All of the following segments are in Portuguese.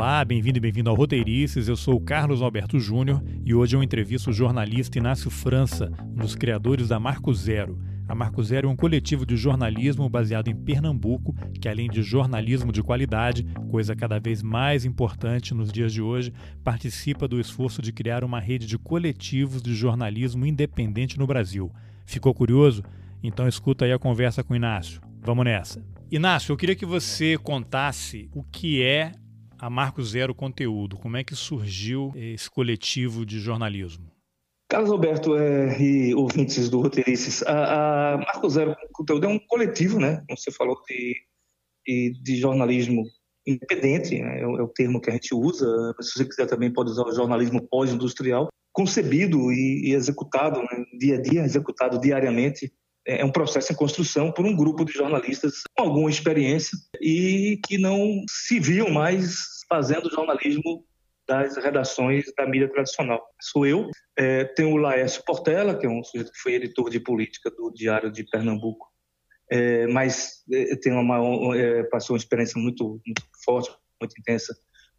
Olá, bem-vindo e bem-vindo ao Roteirices. Eu sou o Carlos Alberto Júnior e hoje eu entrevisto o jornalista Inácio França, um dos criadores da Marco Zero. A Marco Zero é um coletivo de jornalismo baseado em Pernambuco, que além de jornalismo de qualidade, coisa cada vez mais importante nos dias de hoje, participa do esforço de criar uma rede de coletivos de jornalismo independente no Brasil. Ficou curioso? Então escuta aí a conversa com o Inácio. Vamos nessa. Inácio, eu queria que você contasse o que é a Marco Zero Conteúdo, como é que surgiu esse coletivo de jornalismo? Carlos Alberto é, e ouvintes do Roteirices, a, a Marco Zero Conteúdo é um coletivo, né? Como você falou, de, de, jornalismo independente, né? é, o, é, o, termo que a gente usa. Se você quiser também pode usar o jornalismo pós-industrial, concebido e, e executado né? dia a dia, executado diariamente é, é um processo em construção por um grupo de jornalistas com alguma experiência e que não se viam mais fazendo jornalismo das redações da mídia tradicional. Sou eu, é, tem o Laércio Portela, que é um sujeito que foi editor de política do Diário de Pernambuco, é, mas é, tem uma, é, passou uma experiência muito, muito forte, muito intensa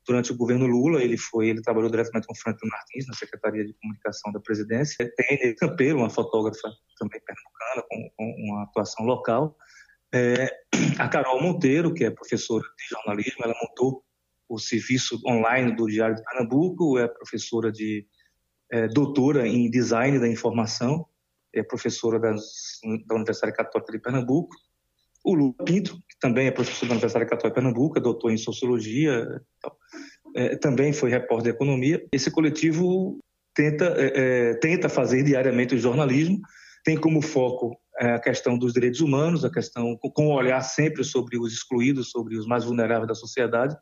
durante o governo Lula, ele foi, ele trabalhou diretamente com Franklin Martins na Secretaria de Comunicação da Presidência. Tem Campeiro, uma fotógrafa também com, com uma atuação local. É, a Carol Monteiro, que é professora de jornalismo, ela montou o serviço online do Diário de Pernambuco, é professora de é, doutora em design da informação, é professora das, da Universidade Católica de Pernambuco. O Lula Pinto, que também é professor da Universidade Católica de Pernambuco, é doutor em sociologia, é, também foi repórter de economia. Esse coletivo tenta, é, é, tenta fazer diariamente o jornalismo, tem como foco é, a questão dos direitos humanos, a questão com um olhar sempre sobre os excluídos, sobre os mais vulneráveis da sociedade,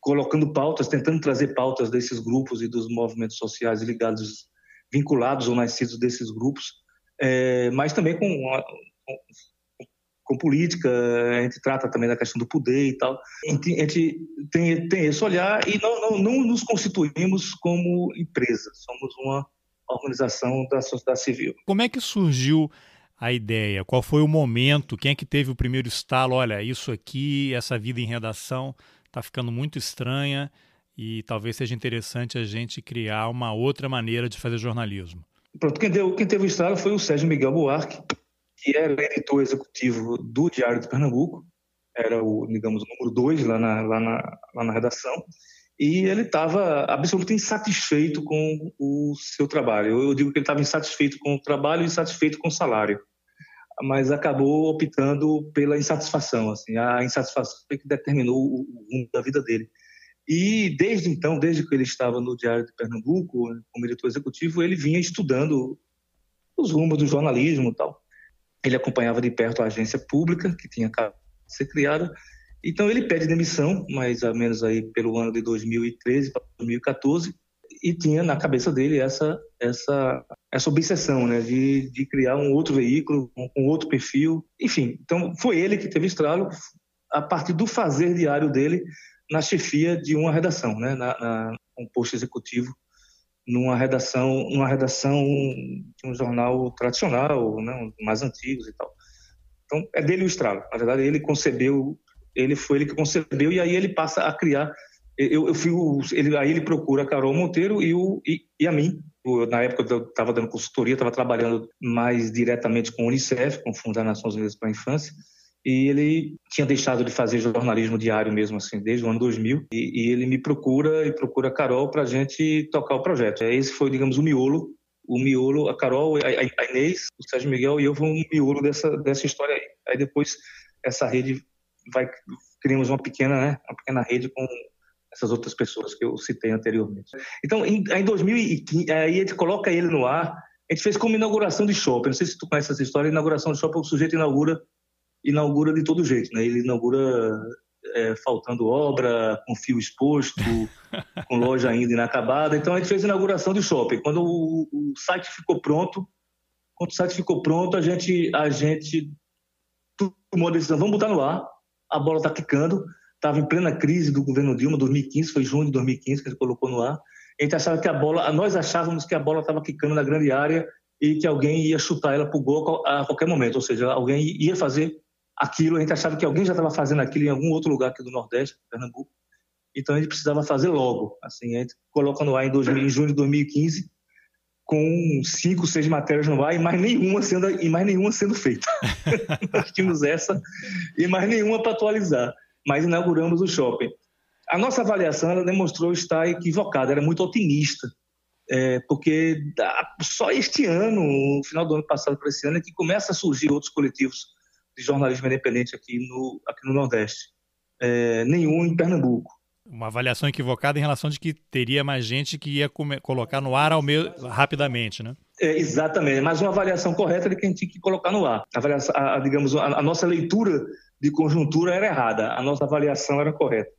colocando pautas, tentando trazer pautas desses grupos e dos movimentos sociais ligados, vinculados ou nascidos desses grupos, é, mas também com, com com política, a gente trata também da questão do poder e tal. A gente, a gente tem, tem esse olhar e não, não, não nos constituímos como empresa, somos uma organização da sociedade civil. Como é que surgiu a ideia? Qual foi o momento? Quem é que teve o primeiro estalo? Olha, isso aqui, essa vida em redação está ficando muito estranha e talvez seja interessante a gente criar uma outra maneira de fazer jornalismo. Pronto, quem, deu, quem teve o estalo foi o Sérgio Miguel Buarque, que era editor executivo do Diário de Pernambuco, era o, digamos, o número dois lá na, lá na, lá na redação, e ele estava absolutamente insatisfeito com o seu trabalho. Eu digo que ele estava insatisfeito com o trabalho e insatisfeito com o salário, mas acabou optando pela insatisfação, assim, a insatisfação que determinou o rumo da vida dele. E desde então, desde que ele estava no Diário de Pernambuco, como editor executivo, ele vinha estudando os rumos do jornalismo e tal. Ele acompanhava de perto a agência pública que tinha acabado de ser criada. Então ele pede demissão, mais ou menos aí pelo ano de 2013 para 2014, e tinha na cabeça dele essa essa essa obsessão, né, de, de criar um outro veículo com um, outro perfil. Enfim, então foi ele que teve estralo a partir do fazer diário dele na chefia de uma redação, né, na, na um posto executivo numa redação, numa redação de um jornal tradicional, né, mais antigos e tal. Então é dele o estralo. Na verdade ele concebeu, ele foi ele que concebeu e aí ele passa a criar. Eu, eu fui o, ele, aí ele procura a Carol Monteiro e o e, e a mim. Na época eu estava dando consultoria, estava trabalhando mais diretamente com o Unicef, com o Fundo das Nações Unidas para a Infância e ele tinha deixado de fazer jornalismo diário mesmo assim desde o ano 2000 e, e ele me procura e procura a Carol para a gente tocar o projeto. Esse foi, digamos, o miolo, o miolo, a Carol, a, a Inês, o Sérgio Miguel e eu fomos um miolo dessa dessa história aí. Aí depois essa rede vai criamos uma pequena, né, uma pequena rede com essas outras pessoas que eu citei anteriormente. Então, em, em 2015, aí a gente coloca ele no ar. A gente fez como inauguração de shopping. Não sei se tu conhece essa história. Inauguração de shopping, o sujeito inaugura inaugura de todo jeito, né? Ele inaugura é, faltando obra, com fio exposto, com loja ainda inacabada. Então a gente fez a inauguração do shopping. Quando o, o, site ficou pronto, quando o site ficou pronto, a gente a gente tomou a decisão, vamos botar no ar. A bola está quicando. Estava em plena crise do governo Dilma, 2015, foi junho de 2015 que gente colocou no ar. A gente achava que a bola, nós achávamos que a bola estava quicando na grande área e que alguém ia chutar ela para o gol a qualquer momento, ou seja, alguém ia fazer aquilo, a gente achava que alguém já estava fazendo aquilo em algum outro lugar aqui do Nordeste, Pernambuco, Então a gente precisava fazer logo. Assim, a gente coloca no ar em, 2000, em junho de 2015 com cinco, seis matérias no ar e mais nenhuma sendo, e mais nenhuma sendo feita. Nós tínhamos essa e mais nenhuma para atualizar. Mas inauguramos o shopping. A nossa avaliação ela demonstrou estar equivocada, era muito otimista. É, porque só este ano, no final do ano passado para esse ano, é que começa a surgir outros coletivos de jornalismo independente aqui no, aqui no Nordeste. É, nenhum em Pernambuco. Uma avaliação equivocada em relação de que teria mais gente que ia colocar no ar ao meio, rapidamente, né? É, exatamente, mas uma avaliação correta de que a gente tinha que colocar no ar. A, a digamos, a, a, nossa leitura de conjuntura era errada, a nossa avaliação era correta.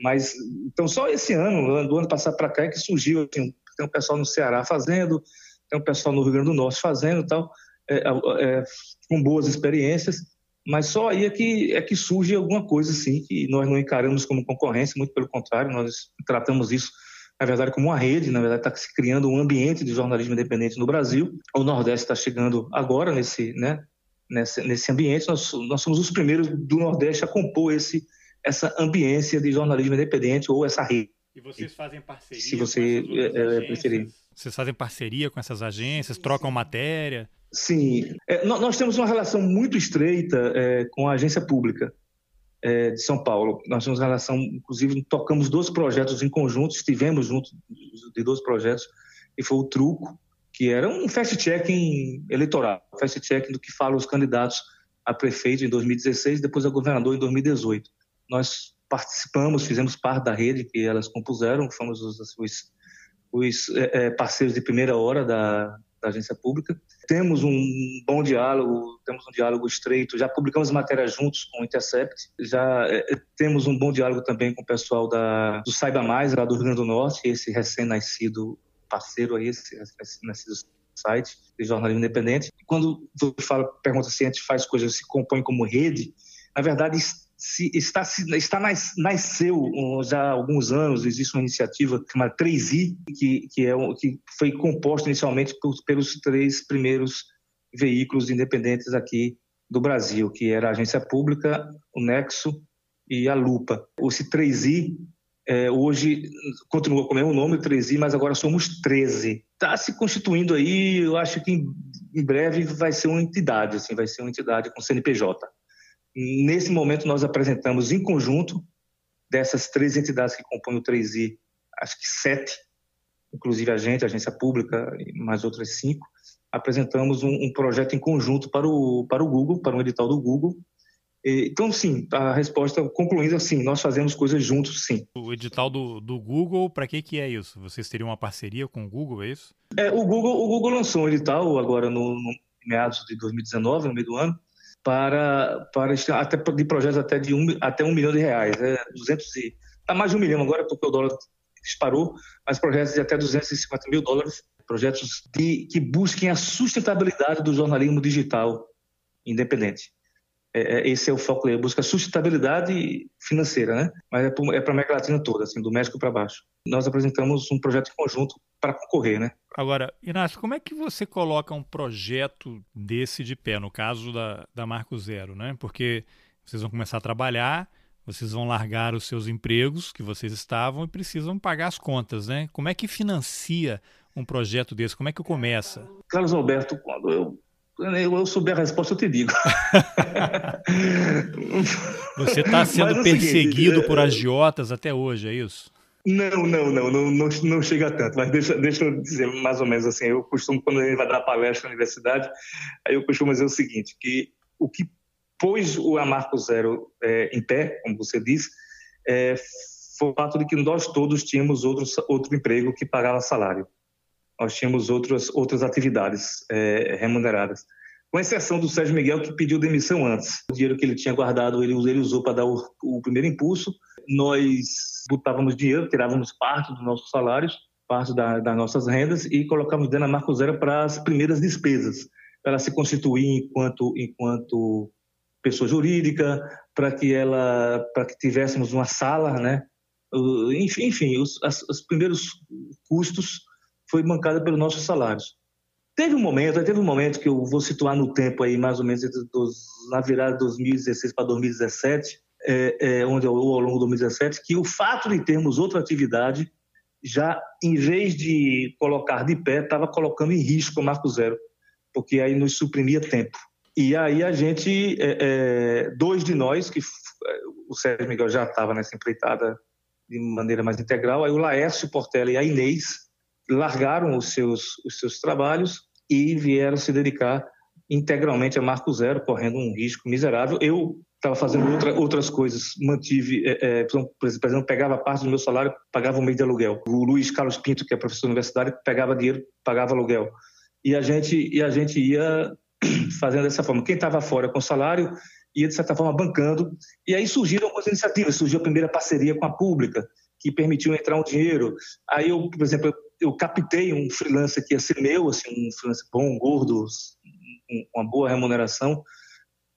Mas, então, só esse ano, do ano passado para cá, é que surgiu, assim, tem um pessoal no Ceará fazendo, tem um pessoal no Rio Grande do Norte fazendo tal, é, é, com boas experiências, mas só aí é que, é que surge alguma coisa assim que nós não encaramos como concorrência, muito pelo contrário, nós tratamos isso, na verdade, como uma rede, na verdade, está se criando um ambiente de jornalismo independente no Brasil. O Nordeste está chegando agora nesse, né, nesse, nesse ambiente, nós, nós somos os primeiros do Nordeste a compor esse, essa ambiência de jornalismo independente ou essa rede. E vocês fazem parceria? Se você é, é preferir. Vocês fazem parceria com essas agências, trocam matéria? Sim. É, nós temos uma relação muito estreita é, com a agência pública é, de São Paulo. Nós temos relação, inclusive, tocamos dois projetos em conjunto, estivemos juntos de dois projetos, e foi o Truco, que era um fast-checking eleitoral, fast-checking do que falam os candidatos a prefeito em 2016 depois a governador em 2018. Nós participamos, fizemos parte da rede que elas compuseram, fomos os, os, os é, é, parceiros de primeira hora da, da, agência pública. Temos um bom diálogo, temos um diálogo estreito, já publicamos matérias juntos com o Intercept, já é, temos um bom diálogo também com o pessoal da, do Saiba Mais, lá do Rio Grande do Norte, esse recém-nascido parceiro aí, esse recém-nascido site de jornalismo independente. Quando você fala, pergunta se a gente faz coisas, se compõe como rede, na verdade se está, está nasceu já há alguns anos, existe uma iniciativa chamada 3i, que, que, é, que foi composta inicialmente por, pelos três primeiros veículos independentes aqui do Brasil, que era a Agência Pública, o Nexo e a Lupa. Esse 3i é, hoje continua com o mesmo nome, 3i, mas agora somos 13. Está se constituindo aí, eu acho que em, em breve vai ser uma entidade, assim, vai ser uma entidade com CNPJ. Nesse momento, nós apresentamos em conjunto, dessas três entidades que compõem o 3I, acho que sete, inclusive a gente, a agência pública e mais outras cinco, apresentamos um, um, projeto em conjunto para o, para o Google, para um edital do Google. E, então, sim, a resposta concluindo assim, nós fazemos coisas juntos, sim. O edital do, do Google, para que, que é isso? Vocês teriam uma parceria com o Google, é isso? É, o Google, o Google lançou um edital agora no, no meados de 2019, no meio do ano, para, para até de projetos até de um, até um milhão de reais, é 200 e tá mais de um milhão agora porque o dólar disparou, mas projetos de até 250 mil dólares, projetos de, que busquem a sustentabilidade do jornalismo digital independente. É, é esse é o foco dele, busca sustentabilidade financeira, né? Mas é para é a América Latina toda, assim, do México para baixo. Nós apresentamos um projeto em conjunto para concorrer, né? Agora, Inácio, como é que você coloca um projeto desse de pé, no caso da, da Marco Zero, né? Porque vocês vão começar a trabalhar, vocês vão largar os seus empregos que vocês estavam e precisam pagar as contas, né? Como é que financia um projeto desse? Como é que começa? Carlos Alberto, quando eu eu, eu souber a resposta, eu te digo. Você está sendo é perseguido seguinte, por é, agiotas até hoje, é isso? Não, não, não, não, não, chega tanto, mas deixa, deixa eu dizer mais ou menos assim, eu costumo, quando ele vai dar palestra na universidade, aí eu costumo dizer o seguinte, que o que pôs o Amarco Zero é, em pé, como você disse, é, foi o fato de que nós todos tínhamos outro, outro emprego que pagava salário. Nós tínhamos outras, outras atividades é, remuneradas. Com exceção do Sérgio Miguel, que pediu demissão antes. O dinheiro que ele tinha guardado, ele, ele usou para dar o, o primeiro impulso, nós botávamos dinheiro, tirávamos parte dos nossos salários, parte da, das nossas rendas e colocávamos dentro da Marco Zero para as primeiras despesas, para ela se constituir enquanto, enquanto pessoa jurídica, para que ela, para que tivéssemos uma sala, né? Enfim, enfim os, as, os primeiros custos foi bancada pelos nossos salários. Teve um momento, teve um momento que eu vou situar no tempo aí, mais ou menos dos, na virada de 2016 para 2017, é, é, onde eu, ao longo de 2017, que o fato de termos outra atividade já, em vez de colocar de pé, estava colocando em risco o Marco Zero, porque aí nos suprimia tempo. E aí a gente, é, é dois de nós, que o Sérgio Miguel já estava nessa empreitada de maneira mais integral, aí o Laércio Portela e a Inês largaram os seus, os seus trabalhos e vieram se dedicar integralmente a Marco Zero, correndo um risco miserável. Eu estava fazendo outra, outras coisas, mantive, é, é, por exemplo, pegava parte do meu salário, pagava um mês de aluguel. O Luiz Carlos Pinto, que é professor universitário, pegava dinheiro, pagava aluguel. E a gente, e a gente ia fazendo dessa forma. Quem estava fora com salário ia, de certa forma, bancando. E aí surgiram algumas iniciativas. Surgiu a primeira parceria com a pública, que permitiu entrar um dinheiro. Aí eu, por exemplo, eu captei um freelancer que ia ser meu, assim, um freelancer bom, gordo, uma boa remuneração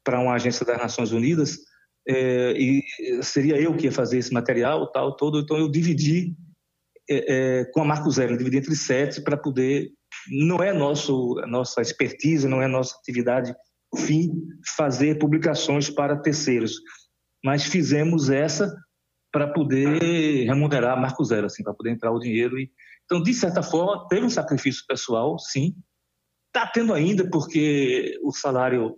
para uma agência das Nações Unidas, é, e seria eu que ia fazer esse material, tal, todo. Então eu dividi é, é, com a Marco Zero, dividi entre sete para poder. Não é nosso, nossa expertise, não é nossa atividade fim fazer publicações para terceiros, mas fizemos essa para poder remunerar a Marco Zero, assim, para poder entrar o dinheiro e então, de certa forma, teve um sacrifício pessoal, sim. Está tendo ainda, porque o salário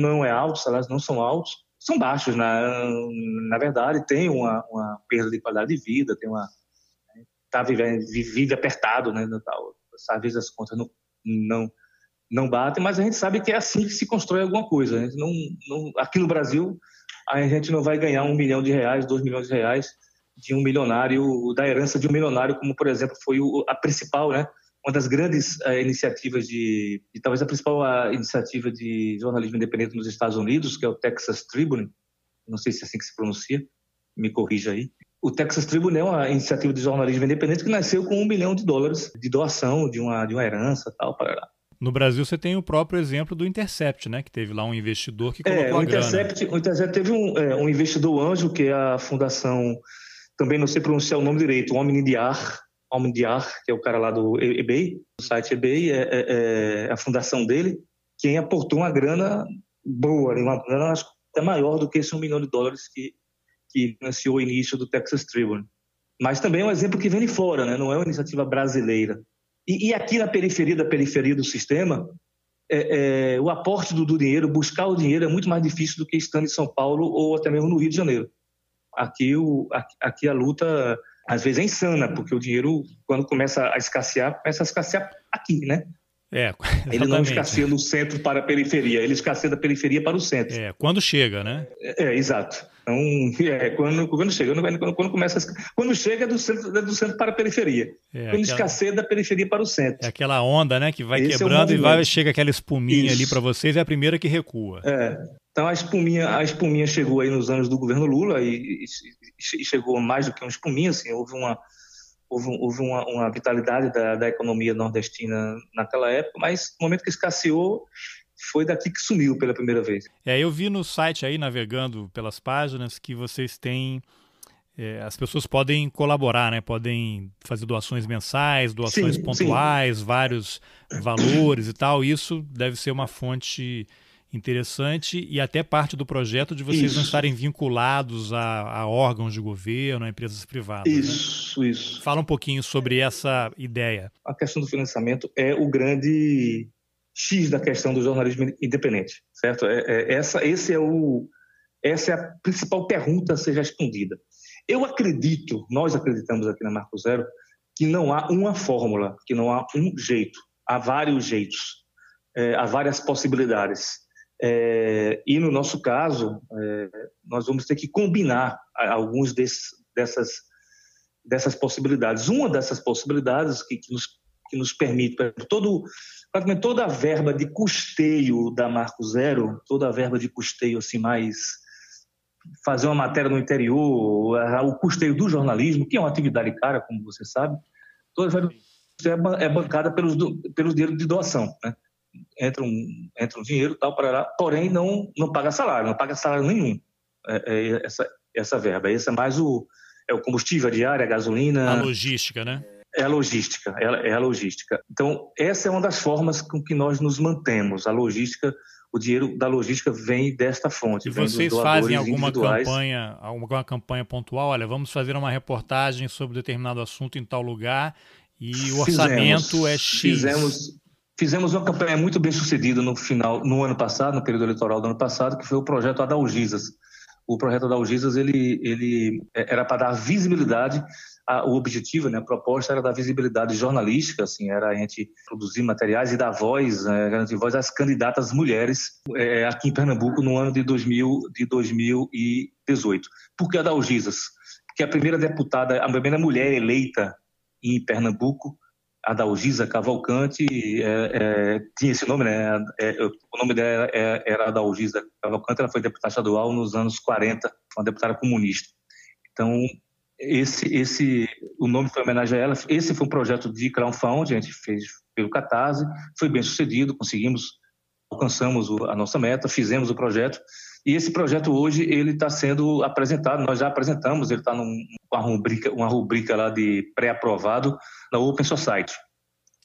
não é alto, os salários não são altos, são baixos, na, na verdade, tem uma, uma perda de qualidade de vida, tem uma. Está vivendo, vive apertado, né? Tal. Às vezes as contas não, não, não batem, mas a gente sabe que é assim que se constrói alguma coisa. Né? Não, não, aqui no Brasil, a gente não vai ganhar um milhão de reais, dois milhões de reais de um milionário, da herança de um milionário, como por exemplo foi o, a principal, né? Uma das grandes uh, iniciativas de, e talvez a principal uh, iniciativa de jornalismo independente nos Estados Unidos, que é o Texas Tribune, não sei se é assim que se pronuncia, me corrija aí. O Texas Tribune é uma iniciativa de jornalismo independente que nasceu com um milhão de dólares de doação de uma, de uma herança tal, para lá. No Brasil você tem o próprio exemplo do Intercept, né? Que teve lá um investidor que colocou é, o Intercept. O Intercept teve um, é, um investidor anjo, que é a Fundação também não sei pronunciar o nome direito, o de Ar, que é o cara lá do eBay, do site eBay, é, é, é a fundação dele, quem aportou uma grana boa, uma grana até maior do que esse um milhão de dólares que, que financiou o início do Texas Tribune. Mas também é um exemplo que vem de fora, né? não é uma iniciativa brasileira. E, e aqui na periferia da periferia do sistema, é, é, o aporte do, do, dinheiro, buscar o dinheiro é muito mais difícil do que estando em São Paulo ou até mesmo no Rio de Janeiro. Aqui, o, aqui a luta, às vezes, é insana, porque o dinheiro, quando começa a escassear, começa a escassear aqui, né? É, exatamente. Ele não escasseia no centro para a periferia, ele escasseia da periferia para o centro. É, quando chega, né? É, é exato. Então, é, quando, quando chega, quando, quando começa, quando chega é do centro, é do centro para a periferia. É, quando aquela, escasseia da periferia para o centro. É aquela onda, né, que vai Esse é quebrando é e vai chega aquela espuminha Isso. ali para vocês, é a primeira que recua. É. Então a espuminha, a espuminha chegou aí nos anos do governo Lula e, e, e chegou mais do que uma espuminha, assim, houve uma houve, houve uma, uma, vitalidade da, da, economia nordestina naquela época, mas no momento que escasseou, foi daqui que sumiu pela primeira vez. É, eu vi no site aí, navegando pelas páginas, que vocês têm é, as pessoas podem colaborar, né? Podem fazer doações mensais, doações sim, pontuais, sim. vários valores e tal. Isso deve ser uma fonte interessante e até parte do projeto de vocês isso. não estarem vinculados a, a, órgãos de governo, a empresas privadas. Né? Isso, né? isso. Fala um pouquinho sobre essa ideia. A questão do financiamento é o grande X da questão do jornalismo independente, certo? É, é, essa, esse é o, essa é a principal pergunta a ser respondida. Eu acredito, nós acreditamos aqui na Marco Zero, que não há uma fórmula, que não há um jeito, há vários jeitos, é, há várias possibilidades. É, e no nosso caso, é, nós vamos ter que combinar alguns desses, dessas, dessas possibilidades. Uma dessas possibilidades que, que, nos, que nos permite, todo, praticamente toda a verba de custeio da Marco Zero, toda a verba de custeio assim mais fazer uma matéria no interior, o custeio do jornalismo, que é uma atividade cara, como você sabe, toda a verba é bancada pelos, pelos dinheiros de doação, né? Entra um, entra um dinheiro tal para lá, porém não não paga salário, não paga salário nenhum. É, é essa essa verba, esse é mais o é o combustível a diária, a gasolina, a logística, né? É a logística, é, é a logística. Então essa é uma das formas com que nós nos mantemos, a logística, o dinheiro da logística vem desta fonte. E vocês fazem alguma campanha, alguma campanha pontual? Olha, vamos fazer uma reportagem sobre determinado assunto em tal lugar e o orçamento fizemos, é X. Fizemos, fizemos uma campanha muito bem sucedida no final, no ano passado, no período eleitoral do ano passado, que foi o projeto Adalgisas. O projeto Adalgisas ele, ele é, era para dar visibilidade a, o objetivo, né, a proposta era dar visibilidade jornalística, assim, era a gente produzir materiais e dar voz, né, garantir voz às candidatas mulheres é, aqui em Pernambuco no ano de, 2000, de 2018. Por que a? Porque a primeira deputada, a primeira mulher eleita em Pernambuco, a Dalgisa Cavalcante, é, é, tinha esse nome, né? É, o nome dela era, era Dalgisa Cavalcante, ela foi deputada estadual nos anos 40, uma deputada comunista. Então, esse, esse, o nome foi homenagem a ela. Esse foi um projeto de crowdfunding, a gente fez pelo Catarse, foi bem sucedido, conseguimos, alcançamos a nossa meta, fizemos o projeto. E esse projeto hoje ele está sendo apresentado, nós já apresentamos, ele está numa rubrica, uma rubrica lá de pré-aprovado na Open Society.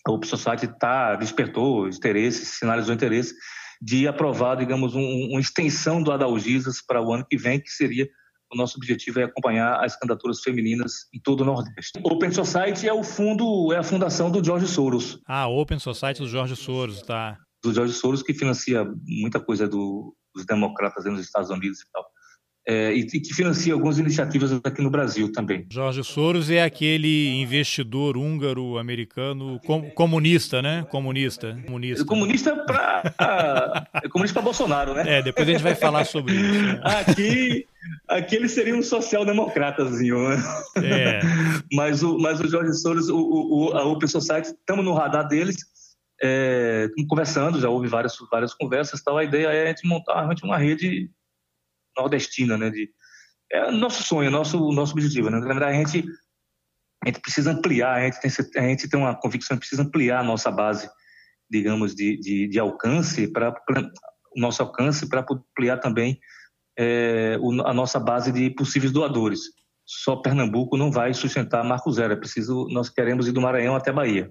A Open Society tá, despertou interesse, sinalizou interesse de aprovar, digamos, um, uma extensão do Adalgisas para o ano que vem, que seria o nosso objetivo é acompanhar as candidaturas femininas em todo o Nordeste. Open Society é o fundo, é a fundação do George Soros. Ah, Open Society do George Soros, tá. Do George Soros que financia muita coisa do, dos democratas nos Estados Unidos e tal é, e, que financia algumas iniciativas aqui no Brasil também. Jorge Soros é aquele investidor húngaro-americano com, comunista, né? Comunista. Comunista, comunista para é comunista para Bolsonaro, né? É, depois a gente vai falar sobre isso. Né? Aqui, aqui ele seria um social-democratazinho, né? É. Mas o, mas o Jorge Soros, o, o, a Open Society, estamos no radar deles. É, conversando, já houve várias, várias conversas, tal. a ideia é a gente montar realmente uma rede nordestina, né? De, é nosso sonho, nosso nosso objetivo, né? Na verdade, a gente a gente precisa ampliar, a gente tem a gente tem uma convicção, precisa ampliar a nossa base, digamos, de, de, de alcance para o nosso alcance para ampliar também é, a nossa base de possíveis doadores. Só Pernambuco não vai sustentar Marco Zero, é preciso, nós queremos ir do Maranhão até Bahia.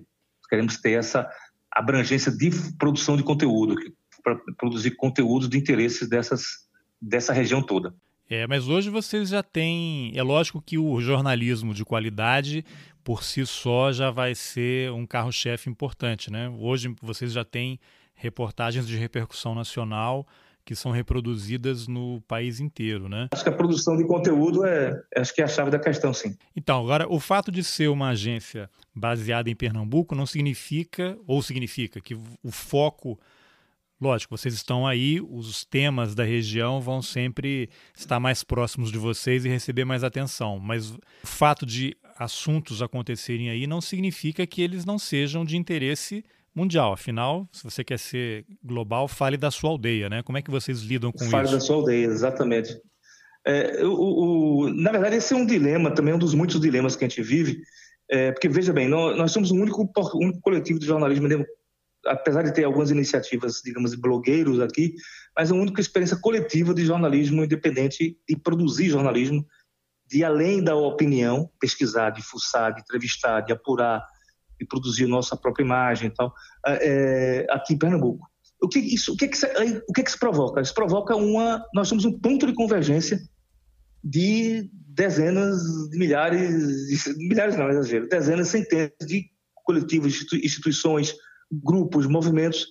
Queremos ter essa abrangência de produção de conteúdo, para produzir conteúdos de interesses dessas dessa região toda. É, mas hoje vocês já têm. É lógico que o jornalismo de qualidade, por si só, já vai ser um carro-chefe importante, né? Hoje vocês já têm reportagens de repercussão nacional que são reproduzidas no país inteiro, né? Acho que a produção de conteúdo é, acho que é a chave da questão, sim. Então, agora, o fato de ser uma agência baseada em Pernambuco não significa, ou significa, que o foco Lógico, vocês estão aí, os temas da região vão sempre estar mais próximos de vocês e receber mais atenção. Mas o fato de assuntos acontecerem aí não significa que eles não sejam de interesse mundial. Afinal, se você quer ser global, fale da sua aldeia, né? Como é que vocês lidam com fale isso? Fale da sua aldeia, exatamente. É, o, o, na verdade, esse é um dilema, também um dos muitos dilemas que a gente vive, é, porque veja bem, nós, nós somos o único, único coletivo de jornalismo apesar de ter algumas iniciativas, digamos, de blogueiros aqui, mas é a única experiência coletiva de jornalismo independente e produzir jornalismo de além da opinião, pesquisar, de fuçar, de entrevistar, de apurar, de produzir nossa própria imagem e tal, é, aqui em Pernambuco. O que isso, o que, que, o que, que isso provoca? Isso provoca uma, nós somos um ponto de convergência de dezenas de milhares, milhares não, exagero, dezenas, centenas de coletivos, instituições, grupos, movimentos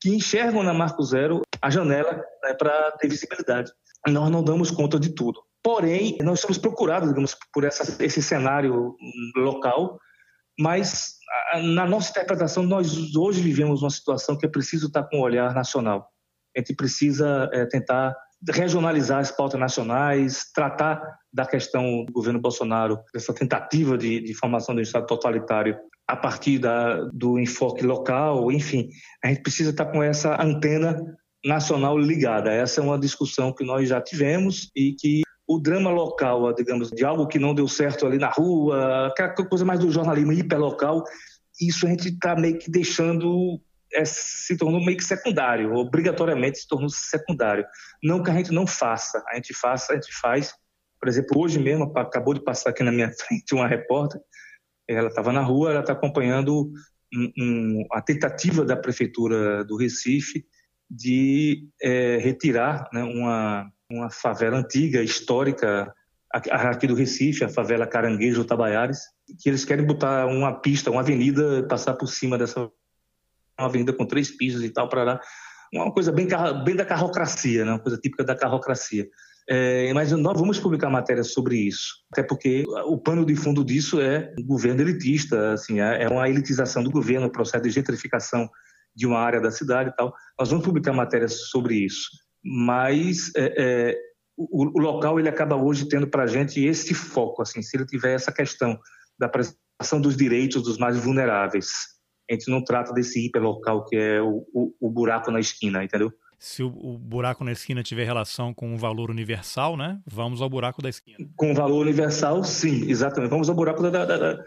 que enxergam na Marco Zero a janela né, para ter visibilidade. Nós não damos conta de tudo. Porém, nós somos procurados, digamos, por essa, esse cenário local, mas na nossa interpretação, nós hoje vivemos uma situação que é preciso estar com um olhar nacional. A gente precisa é, tentar regionalizar as pautas nacionais, tratar da questão do governo Bolsonaro, dessa tentativa de, de formação do Estado totalitário a partir da, do enfoque local, enfim, a gente precisa estar com essa antena nacional ligada. Essa é uma discussão que nós já tivemos e que o drama local, digamos, de algo que não deu certo ali na rua, aquela coisa mais do jornalismo hiperlocal, isso a gente está meio que deixando, é, se tornou meio que secundário, obrigatoriamente se tornou secundário. Não que a gente não faça, a gente faça, a gente faz. Por exemplo, hoje mesmo, acabou de passar aqui na minha frente uma repórter ela estava na rua, ela está acompanhando um, um, a tentativa da prefeitura do Recife de é, retirar né, uma, uma favela antiga, histórica, aqui do Recife, a favela Caranguejo Tabaiares, que eles querem botar uma pista, uma avenida, passar por cima dessa uma avenida com três pisos e tal, para lá. Uma coisa bem, bem da carrocracia, né? uma coisa típica da carrocracia. É, mas nós vamos publicar matérias sobre isso, até porque o pano de fundo disso é o governo elitista, assim, é, é uma elitização do governo, o processo de gentrificação de uma área da cidade e tal. Nós vamos publicar matérias sobre isso, mas é, é, o, o, local ele acaba hoje tendo para a gente esse foco, assim, se ele tiver essa questão da preservação dos direitos dos mais vulneráveis, a gente não trata desse hiperlocal que é o, o, o buraco na esquina, entendeu? se o, o, buraco na esquina tiver relação com um valor universal, né? Vamos ao buraco da esquina. Com o valor universal, sim, exatamente. Vamos ao buraco da, da, da, da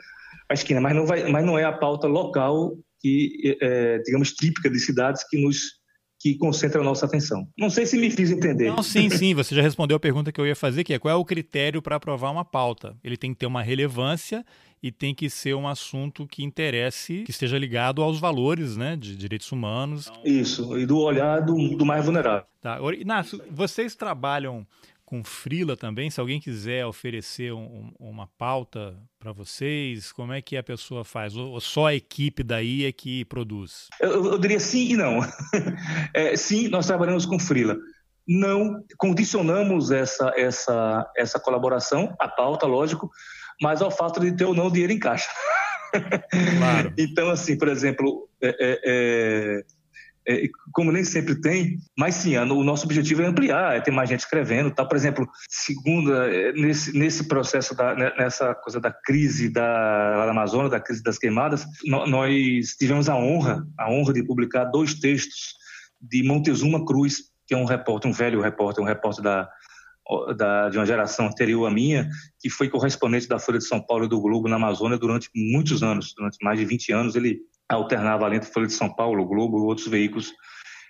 esquina, mas não, vai, mas não é a pauta local que, é, digamos, típica de cidades que nos que concentra a nossa atenção. Não sei se me fiz entender. Não, sim, sim, você já respondeu a pergunta que eu ia fazer, que é qual é o critério para aprovar uma pauta? Ele tem que ter uma relevância e tem que ser um assunto que interesse, que esteja ligado aos valores né, de direitos humanos. Isso, e do olhar do, do mais vulnerável. Tá. Inácio, vocês trabalham com frila também? Se alguém quiser oferecer um, uma pauta para vocês, como é que a pessoa faz? Ou só a equipe daí é que produz? Eu, eu diria sim e não. É, sim, nós trabalhamos com frila. Não condicionamos essa, essa, essa colaboração, a pauta, lógico, mas ao fato de ter ou não dinheiro em caixa. Claro. então, assim, por exemplo, é, é, é como nem sempre tem, mas sim, o nosso objetivo é ampliar, é ter mais gente escrevendo. Tá? Por exemplo, segunda, é, nesse, nesse processo, da, né, nessa coisa da crise da, da Amazônia, da crise das queimadas, nós tivemos a honra, a honra de publicar dois textos de Montezuma Cruz, que é um repórter, um velho repórter, um repórter da, da, de uma geração anterior à minha, que foi correspondente da Folha de São Paulo e do Globo na Amazônia durante muitos anos, durante mais de 20 anos. Ele alternava ali entre Folha de São Paulo, Globo e outros veículos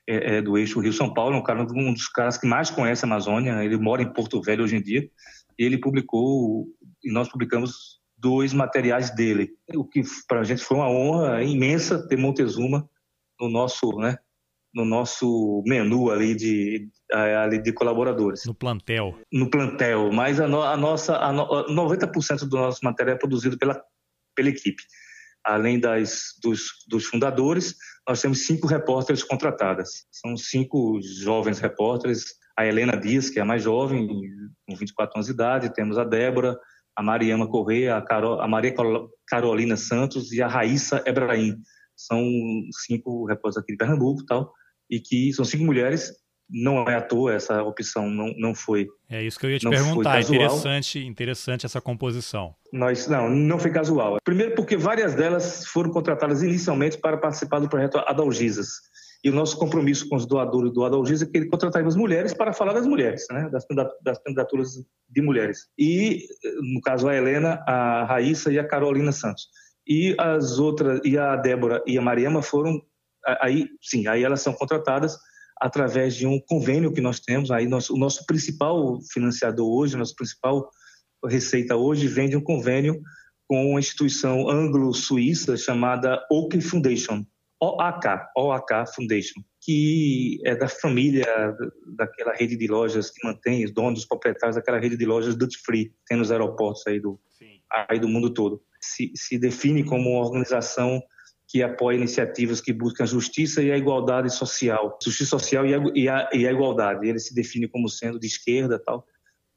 é, é, do eixo Rio-São Paulo, um, cara, um dos caras que mais conhece a Amazônia, ele mora em Porto Velho hoje em dia, e ele publicou, e nós publicamos dois materiais dele, o que para a gente foi uma honra imensa ter Montezuma no nosso, né, no nosso menu ali de, ali de colaboradores. No plantel. No plantel, mas a, no, a nossa, a no, 90% do nosso material é produzido pela, pela equipe além das, dos, dos, fundadores, nós temos cinco repórteres contratadas. São cinco jovens repórteres. A Helena Dias, que é a mais jovem, com 24 anos de idade. Temos a Débora, a Mariana Correia, a, Carol, a Maria Carolina Santos e a Raíssa Ebrahim. São cinco repórteres aqui de Pernambuco tal, e que são cinco mulheres não é à toa essa opção não, não foi. É isso que eu ia te perguntar. Interessante, interessante essa composição. Nós não, não foi casual. Primeiro porque várias delas foram contratadas inicialmente para participar do projeto Adalgisas. E o nosso compromisso com os doadores do Adalgisa é que ele contrataria mulheres para falar das mulheres, né? das, das candidaturas de mulheres. E, no caso, a Helena, a Raíssa e a Carolina Santos. E as outras, e a Débora e a Mariama foram, aí sim, aí elas são contratadas através de um convênio que nós temos. Aí nosso, o nosso principal financiador hoje, nosso principal receita hoje vem de um convênio com uma instituição anglo-suíça chamada Oak Foundation, OAK, OAK Foundation, que é da família daquela rede de lojas que mantém os donos, os proprietários daquela rede de lojas duty free, tem nos aeroportos aí do, aí do mundo todo. Se, se define como uma organização que apoia iniciativas que buscam a justiça e a igualdade social, justiça social e a, e a, e a igualdade. Ele se define como sendo de esquerda tal.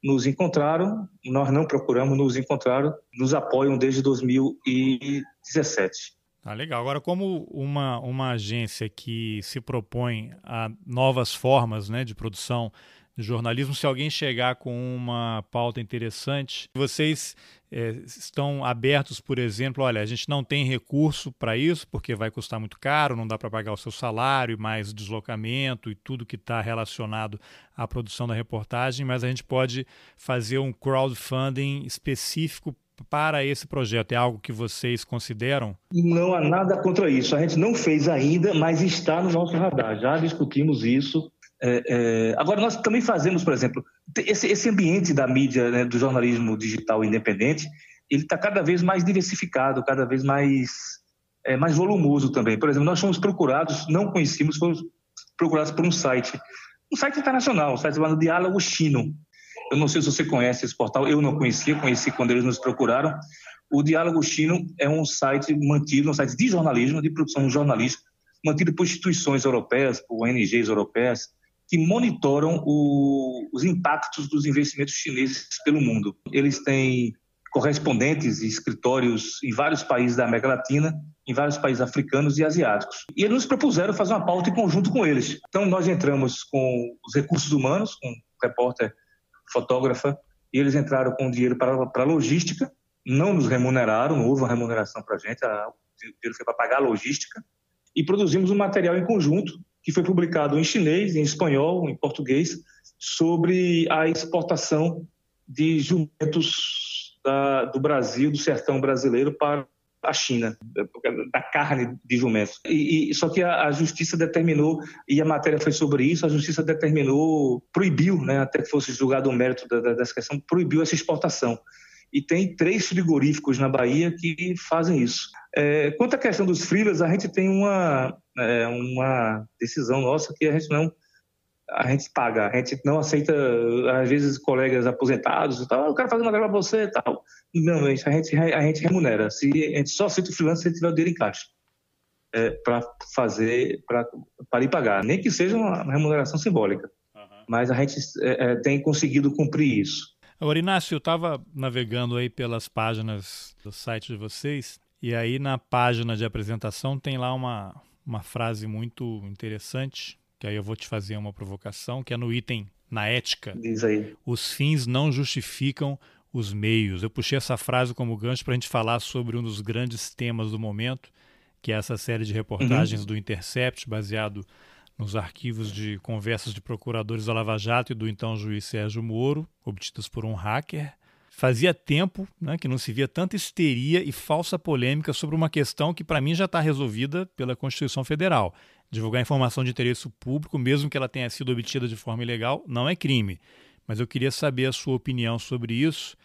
Nos encontraram, nós não procuramos, nos encontraram, nos apoiam desde 2017. Ah, legal. Agora, como uma, uma agência que se propõe a novas formas né, de produção jornalismo, se alguém chegar com uma pauta interessante, vocês é, estão abertos, por exemplo, olha, a gente não tem recurso para isso porque vai custar muito caro, não dá para pagar o seu salário, mais deslocamento e tudo que está relacionado à produção da reportagem, mas a gente pode fazer um crowdfunding específico para esse projeto? É algo que vocês consideram? Não há nada contra isso. A gente não fez ainda, mas está no nosso radar. Já discutimos isso é, é, agora, nós também fazemos, por exemplo, esse, esse ambiente da mídia, né, do jornalismo digital independente, ele está cada vez mais diversificado, cada vez mais, é, mais volumoso também. Por exemplo, nós fomos procurados, não conhecíamos, fomos procurados por um site, um site internacional, um site chamado Diálogo Chino. Eu não sei se você conhece esse portal, eu não conhecia, conheci quando eles nos procuraram. O Diálogo Chino é um site mantido, um site de jornalismo, de produção jornalística, mantido por instituições europeias, por ONGs europeias, que monitoram o, os impactos dos investimentos chineses pelo mundo. Eles têm correspondentes e escritórios em vários países da América Latina, em vários países africanos e asiáticos. E eles nos propuseram fazer uma pauta em conjunto com eles. Então, nós entramos com os recursos humanos, com repórter, fotógrafa, e eles entraram com dinheiro para, a logística, não nos remuneraram, não houve uma remuneração para a gente, o dinheiro foi para pagar a logística, e produzimos um material em conjunto que foi publicado em chinês, em espanhol, em português, sobre a exportação de jumentos da, do Brasil, do sertão brasileiro, para a China, da carne de jumentos. E, e, só que a, a, justiça determinou, e a matéria foi sobre isso, a justiça determinou, proibiu, né, até que fosse julgado o mérito da, da, dessa questão, proibiu essa exportação. E tem três frigoríficos na Bahia que fazem isso. É, quanto à questão dos freelas, a gente tem uma, é, uma decisão nossa que a gente não a gente paga, a gente não aceita, às vezes, colegas aposentados e tal, eu quero fazer uma grava para você e tal. Não, a gente, a gente remunera. Se, a gente só aceita o freelance se tiver o dinheiro em caixa. É, para fazer, para ir pagar. Nem que seja uma remuneração simbólica. Uhum. Mas a gente é, é, tem conseguido cumprir isso. Agora, Inácio, eu estava navegando aí pelas páginas do site de vocês, e aí na página de apresentação tem lá uma, uma frase muito interessante, que aí eu vou te fazer uma provocação, que é no item na ética. Diz aí. Os fins não justificam os meios. Eu puxei essa frase como gancho para a gente falar sobre um dos grandes temas do momento, que é essa série de reportagens uhum. do Intercept, baseado nos arquivos de conversas de procuradores da Lava Jato e do então juiz Sérgio Moro, obtidos por um hacker. Fazia tempo né, que não se via tanta histeria e falsa polêmica sobre uma questão que, para mim, já está resolvida pela Constituição Federal. Divulgar informação de interesse público, mesmo que ela tenha sido obtida de forma ilegal, não é crime. Mas eu queria saber a sua opinião sobre isso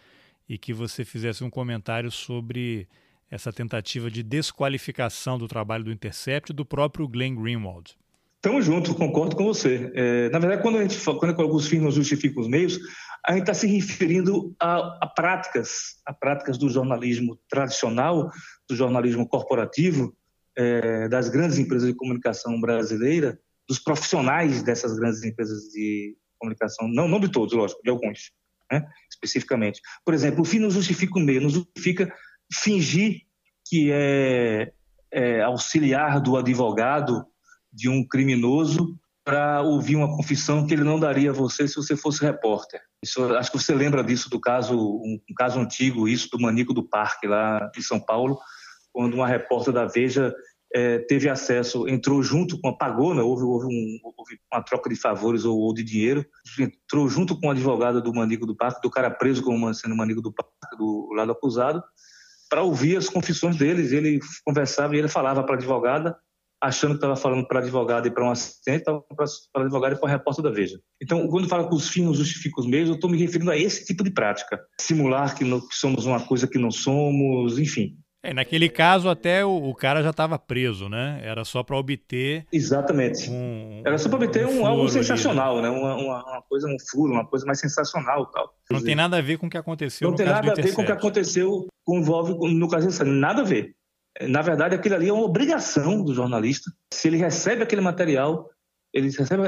e que você fizesse um comentário sobre essa tentativa de desqualificação do trabalho do Intercept do próprio Glenn Greenwald. Tamo junto, concordo com você. É, na verdade, quando a gente quando alguns fins não justificam os meios, a gente está se referindo a, a, práticas, a práticas do jornalismo tradicional, do jornalismo corporativo, é, das grandes empresas de comunicação brasileira, dos profissionais dessas grandes empresas de comunicação, não, não de todos, lógico, de alguns, né, especificamente. Por exemplo, o fim não justifica o meio, não justifica fingir que é, é auxiliar do advogado de um criminoso para ouvir uma confissão que ele não daria a você se você fosse repórter. Isso, acho que você lembra disso do caso, um, um caso antigo, isso do Manico do Parque lá em São Paulo, quando uma repórter da Veja é, teve acesso, entrou junto com, pagou, né, houve, houve, um, houve, uma troca de favores ou, ou, de dinheiro, entrou junto com o advogado do Manico do Parque, do cara preso como sendo Manico do Parque, do lado acusado, para ouvir as confissões deles. Ele conversava e ele falava para a advogada achando que estava falando para advogado e para um assistente, estava para advogado e para um repórter da Veja. Então, quando fala que os fins não justificam os meios, eu estou me referindo a esse tipo de prática. Simular que, que somos uma coisa que não somos, enfim. É, naquele caso, até o, o cara já estava preso, né? Era só para obter. Exatamente. Um, Era só para obter um, um algo sensacional, ali, né? Uma, uma, uma, coisa, um furo, uma coisa mais sensacional tal. Não tem nada a ver com o que aconteceu Não tem nada a ver com o que aconteceu, com envolve no caso Nada a ver. Na verdade, aquilo ali é uma obrigação do jornalista. Se ele recebe aquele material, ele recebe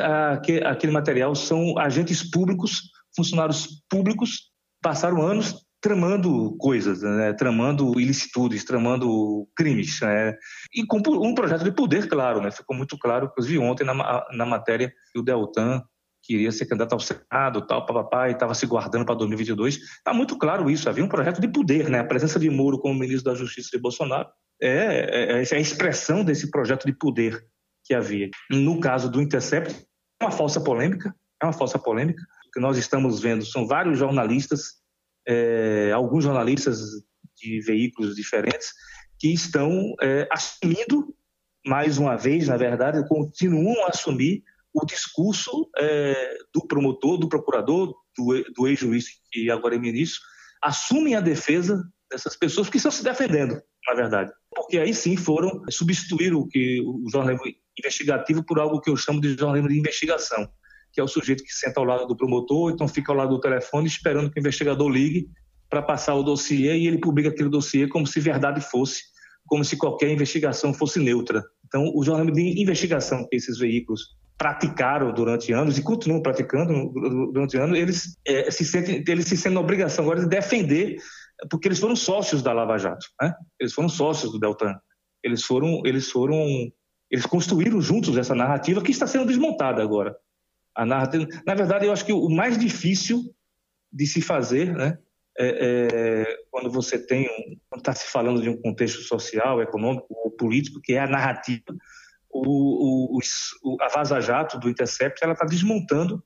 aquele material, são agentes públicos, funcionários públicos, passaram anos tramando coisas, né? tramando ilicitudes, tramando crimes. Né? E com um projeto de poder, claro, né? ficou muito claro, inclusive ontem na, na matéria que o Deltan queria ser candidato ao Senado, tal, papapá, e estava se guardando para 2022. Está muito claro isso, havia um projeto de poder, né? a presença de Moro como ministro da Justiça de Bolsonaro é, é, é a expressão desse projeto de poder que havia. No caso do Intercept, é uma falsa polêmica, é uma falsa polêmica. O que nós estamos vendo são vários jornalistas, é, alguns jornalistas de veículos diferentes, que estão é, assumindo, mais uma vez, na verdade, continuam a assumir o discurso é, do promotor, do procurador, do, do ex-juiz, que agora é ministro, assumem a defesa dessas pessoas que estão se defendendo, na verdade porque aí sim foram substituir o que o jornalismo investigativo por algo que eu chamo de jornalismo de investigação, que é o sujeito que senta ao lado do promotor, então fica ao lado do telefone esperando que o investigador ligue para passar o dossiê e ele publica aquele dossiê como se verdade fosse, como se qualquer investigação fosse neutra. Então, o jornalismo de investigação que esses veículos praticaram durante anos e continuam praticando durante anos, eles é, se sentem, eles se sentem na obrigação agora de defender, porque eles foram sócios da Lava Jato, né? Eles foram sócios do Deltan. Eles foram, eles foram, eles construíram juntos essa narrativa que está sendo desmontada agora. A narrativa, na verdade, eu acho que o mais difícil de se fazer, né? É, é, quando você tem um, quando está se falando de um contexto social, econômico ou político, que é a narrativa, o, o, o, a Vaza Jato do Intercept ela está desmontando,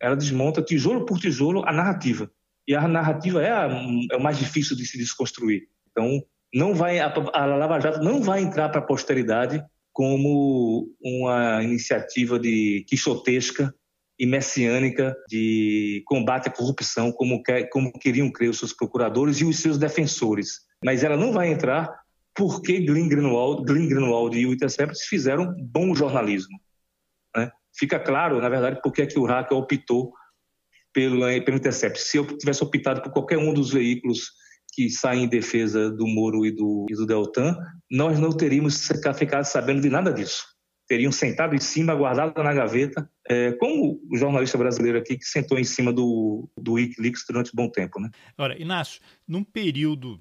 ela desmonta tijolo por tijolo a narrativa. E a narrativa é, a, é o mais difícil de se desconstruir. Então, não vai, a, a Lava Jato não vai entrar para a posteridade como uma iniciativa de quixotesca e messiânica de combate à corrupção, como, quer, como queriam crer os seus procuradores e os seus defensores. Mas ela não vai entrar porque Glenn Greenwald, Glenn Greenwald e o Intercept fizeram bom jornalismo. Né? Fica claro, na verdade, porque é que o hacker optou pelo, pelo Intercept. Se eu tivesse optado por qualquer um dos veículos que saem em defesa do Moro e do, e do Deltan, nós não teríamos ficado sabendo de nada disso. Teriam sentado em cima, guardado na gaveta, é, como o jornalista brasileiro aqui que sentou em cima do, do Wikileaks durante um bom tempo. Né? Ora, Inácio, num período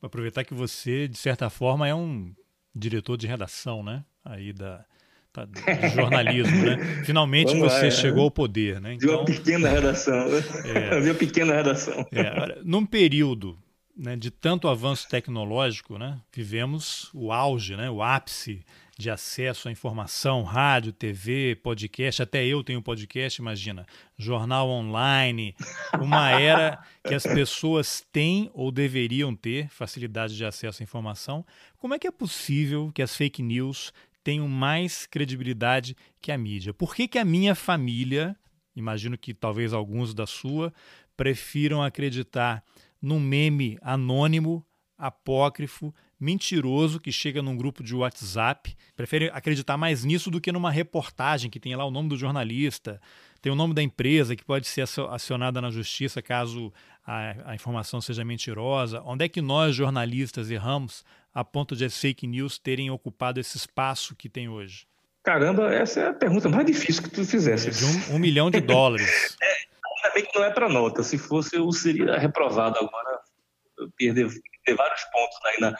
aproveitar que você, de certa forma, é um diretor de redação, né? Aí da, tá, jornalismo, né? Finalmente Vamos você lá, é. chegou ao poder, né? Então, de uma pequena redação, né? É, de uma pequena redação. É, num período né, de tanto avanço tecnológico, né? Vivemos o auge, né? O ápice de acesso à informação, rádio, TV, podcast, até eu tenho podcast, imagina, jornal online, uma era que as pessoas têm ou deveriam ter facilidade de acesso à informação. Como é que é possível que as fake news tenham mais credibilidade que a mídia? Por que, que a minha família, imagino que talvez alguns da sua, prefiram acreditar num meme anônimo, apócrifo, mentiroso que chega num grupo de WhatsApp, prefere acreditar mais nisso do que numa reportagem que tem lá o nome do jornalista, tem o nome da empresa que pode ser acionada na justiça caso a, a informação seja mentirosa. Onde é que nós, jornalistas, erramos a ponto de as fake news terem ocupado esse espaço que tem hoje? Caramba, essa é a pergunta mais difícil que tu fizesse. De um, um milhão de dólares. é, ainda bem que não é para nota. Se fosse, eu seria reprovado agora. Perder ter vários pontos aí na.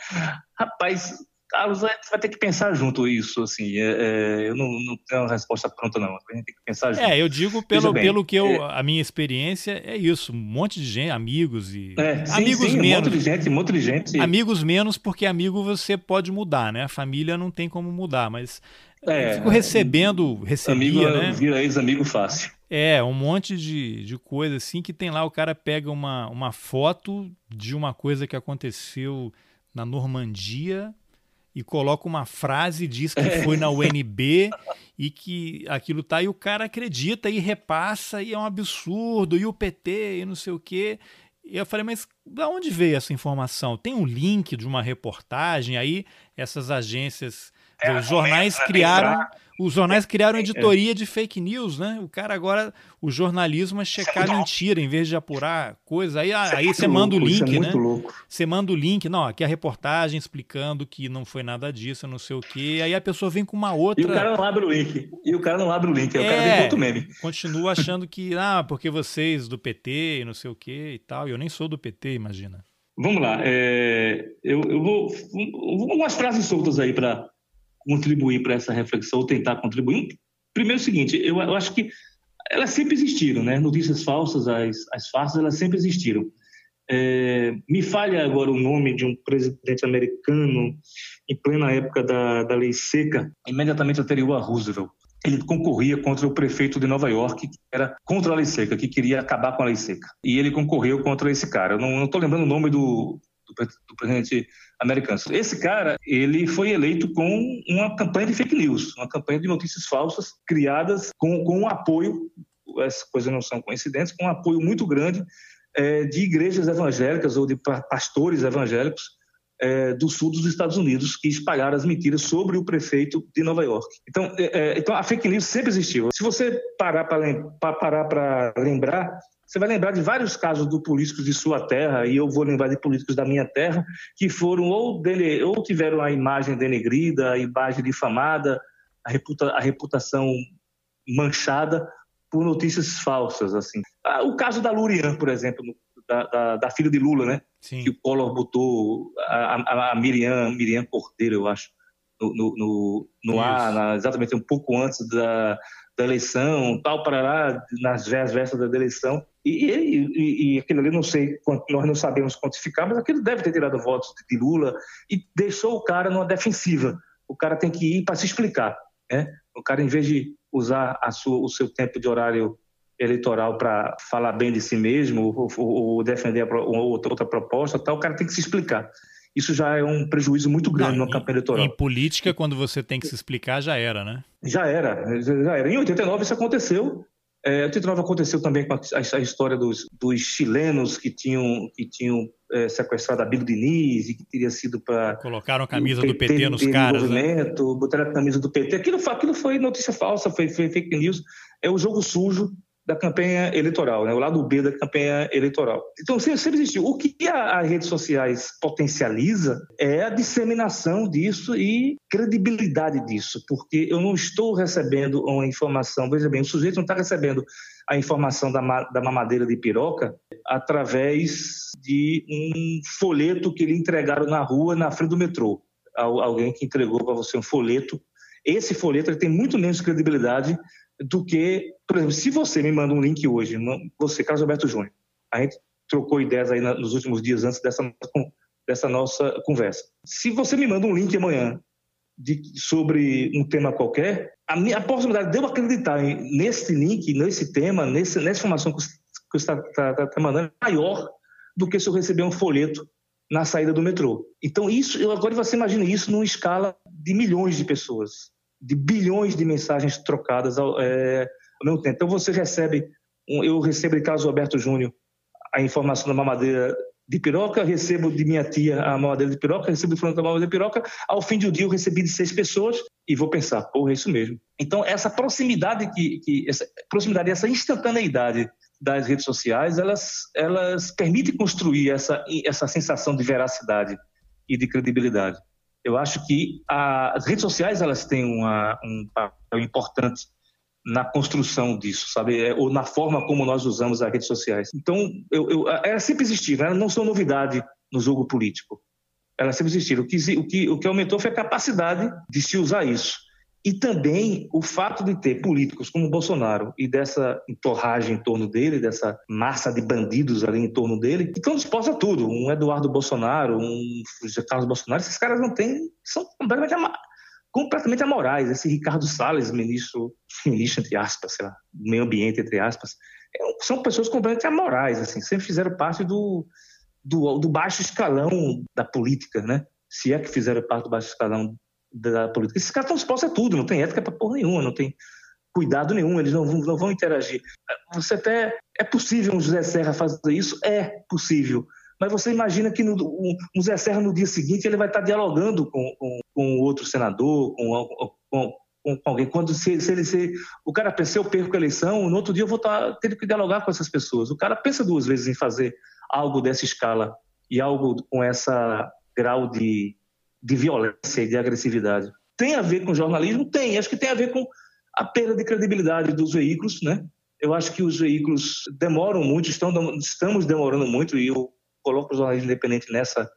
Rapaz, Carlos, você vai ter que pensar junto isso, assim. É, é, eu não, não, tenho uma resposta pronta, não. A gente tem que pensar junto. É, eu digo pelo, pelo que eu. É, a minha experiência é isso. Um monte de gente, amigos e. É, sim, amigos sim, menos. Um monte de gente, um monte de gente. Amigos menos, porque amigo você pode mudar, né? A família não tem como mudar, mas. É, eu fico recebendo, recebia, amigo né? vira ex-amigo fácil. É, um monte de, de coisa assim que tem lá, o cara pega uma, uma foto de uma coisa que aconteceu na Normandia e coloca uma frase, diz que foi na UNB e que aquilo tá, e o cara acredita e repassa, e é um absurdo, e o PT, e não sei o quê. E eu falei, mas da onde veio essa informação? Tem um link de uma reportagem, aí essas agências, é, os jornais criaram os jornais criaram é. editoria de fake news, né? O cara agora, o jornalismo é checar mentira em vez de apurar coisa. Aí, ah, aí você manda o link, é né? Louco. Você manda o link, não, aqui a reportagem explicando que não foi nada disso, não sei o quê. Aí a pessoa vem com uma outra. E o cara não abre o link. E o cara não abre o link. Aí é, o cara vem com outro meme. Continua achando que, ah, porque vocês do PT e não sei o quê e tal. E eu nem sou do PT, imagina. Vamos lá. É, eu, eu vou. Umas frases soltas aí para contribuir para essa reflexão, ou tentar contribuir. Primeiro, é o seguinte: eu, eu acho que elas sempre existiram, né? Notícias falsas, as, as farsas, elas sempre existiram. É, me falha agora o nome de um presidente americano em plena época da, da lei seca, imediatamente anterior a Roosevelt. Ele concorria contra o prefeito de Nova York, que era contra a lei seca, que queria acabar com a lei seca. E ele concorreu contra esse cara. Eu não estou lembrando o nome do, do, presidente americano. Esse cara, ele foi eleito com uma campanha de fake news, uma campanha de notícias falsas criadas com, com um apoio, essas coisas não são coincidentes, com um apoio muito grande é, de igrejas evangélicas ou de pastores evangélicos é, do sul dos Estados Unidos que espalharam as mentiras sobre o prefeito de Nova York. Então, é, é então a fake news sempre existiu. Se você parar para lembrar, você vai lembrar de vários casos de políticos de sua terra, e eu vou lembrar de políticos da minha terra, que foram ou, dele, ou tiveram a imagem denegrida, a imagem difamada, a, reputa, a reputação manchada por notícias falsas. assim. Ah, o caso da Lurian, por exemplo, da, da, da filha de Lula, né? Sim. Que o Collor botou a, a, Miriam, Miriam Cordeiro, eu acho, no, no, no ar, na, exatamente um pouco antes da, da eleição, tal, para lá, nas vésperas da eleição. E, e, e, aquilo ali, não sei, nós não sabemos quantificar, mas aquilo deve ter tirado votos de Lula e deixou o cara numa defensiva. O cara tem que ir para se explicar. Né? O cara, em vez de usar sua, o seu tempo de horário eleitoral para falar bem de si mesmo ou, ou, ou defender uma outra proposta, tal, o cara tem que se explicar isso já é um prejuízo muito grande Não, numa campanha eleitoral. Em política, quando você tem que se explicar, já era, né? Já era, já era. Em 89 isso aconteceu. É, 89 aconteceu também com a, a, a história dos, dos, chilenos que tinham, que tinham é, sequestrado a Bíblia Diniz e que teria sido para... Colocaram a camisa do PT nos caras, né? Botaram a camisa do PT. Aquilo, aquilo foi notícia falsa, foi, foi fake news. É o jogo sujo da campanha eleitoral, né? o lado B da campanha eleitoral. Então, sempre existiu. O que as redes sociais potencializa é a disseminação disso e credibilidade disso, porque eu não estou recebendo uma informação, veja bem, o sujeito não está recebendo a informação da, da mamadeira de piroca através de um folheto que lhe entregaram na rua, na frente do metrô. Alguém que entregou para você um folheto. Esse folheto tem muito menos credibilidade do que, por exemplo, se você me manda um link hoje, você, Carlos Alberto Júnior, a gente trocou ideias aí nos últimos dias antes dessa, dessa nossa conversa. Se você me manda um link amanhã de, sobre um tema qualquer, a, minha, a possibilidade de eu acreditar nesse link, nesse tema, nesse, nessa informação que você está tá, tá, tá mandando é maior do que se eu receber um folheto na saída do metrô. Então, isso, agora você imagina isso numa escala de milhões de pessoas de bilhões de mensagens trocadas ao, é, ao mesmo tempo. Então você recebe, um, eu recebo de Carlos Alberto Júnior a informação da mamadeira de piroca, recebo de minha tia a mamadeira de piroca, recebo de fulano da mamadeira de piroca, ao fim do dia eu recebi de seis pessoas e vou pensar, porra, é isso mesmo. Então essa proximidade que, que essa proximidade, essa instantaneidade das redes sociais, elas, elas permitem construir essa, essa sensação de veracidade e de credibilidade. Eu acho que a, as redes sociais elas têm uma, um papel importante na construção disso, sabe? É, ou na forma como nós usamos as redes sociais. Então, eu, eu, elas sempre existiram, elas não são novidade no jogo político. Elas sempre existiram. O que, o, que, o que aumentou foi a capacidade de se usar isso. E também o fato de ter políticos como Bolsonaro e dessa entorragem em torno dele, dessa massa de bandidos ali em torno dele, que estão dispostos a tudo. Um Eduardo Bolsonaro, um Carlos Bolsonaro, esses caras não têm, são completamente, completamente amorais. Esse Ricardo Salles, ministro, ministro entre aspas, sei lá, meio ambiente entre aspas, é são pessoas completamente amorais, assim, sempre fizeram parte do, do, do baixo escalão da política, né? Se é que fizeram parte do baixo escalão da política. Esses caras estão expostos a tudo, não tem ética para porra nenhuma, não tem cuidado nenhum, eles não, não vão interagir. Você até é possível um José Serra fazer isso? É possível. Mas você imagina que no, um, um José Serra no dia seguinte ele vai estar dialogando com, com, com outro senador, com, com, com alguém. Quando se, se ele se, o cara pensa, eu perco a eleição, no outro dia eu vou estar tendo que dialogar com essas pessoas. O cara pensa duas vezes em fazer algo dessa escala e algo com essa grau de de violência e de agressividade. Tem a ver com jornalismo? Tem. Acho que tem a ver com a perda de credibilidade dos veículos, né? Eu acho que os veículos demoram muito, estão, estamos demorando muito, e eu coloco o jornalismo independente nessa,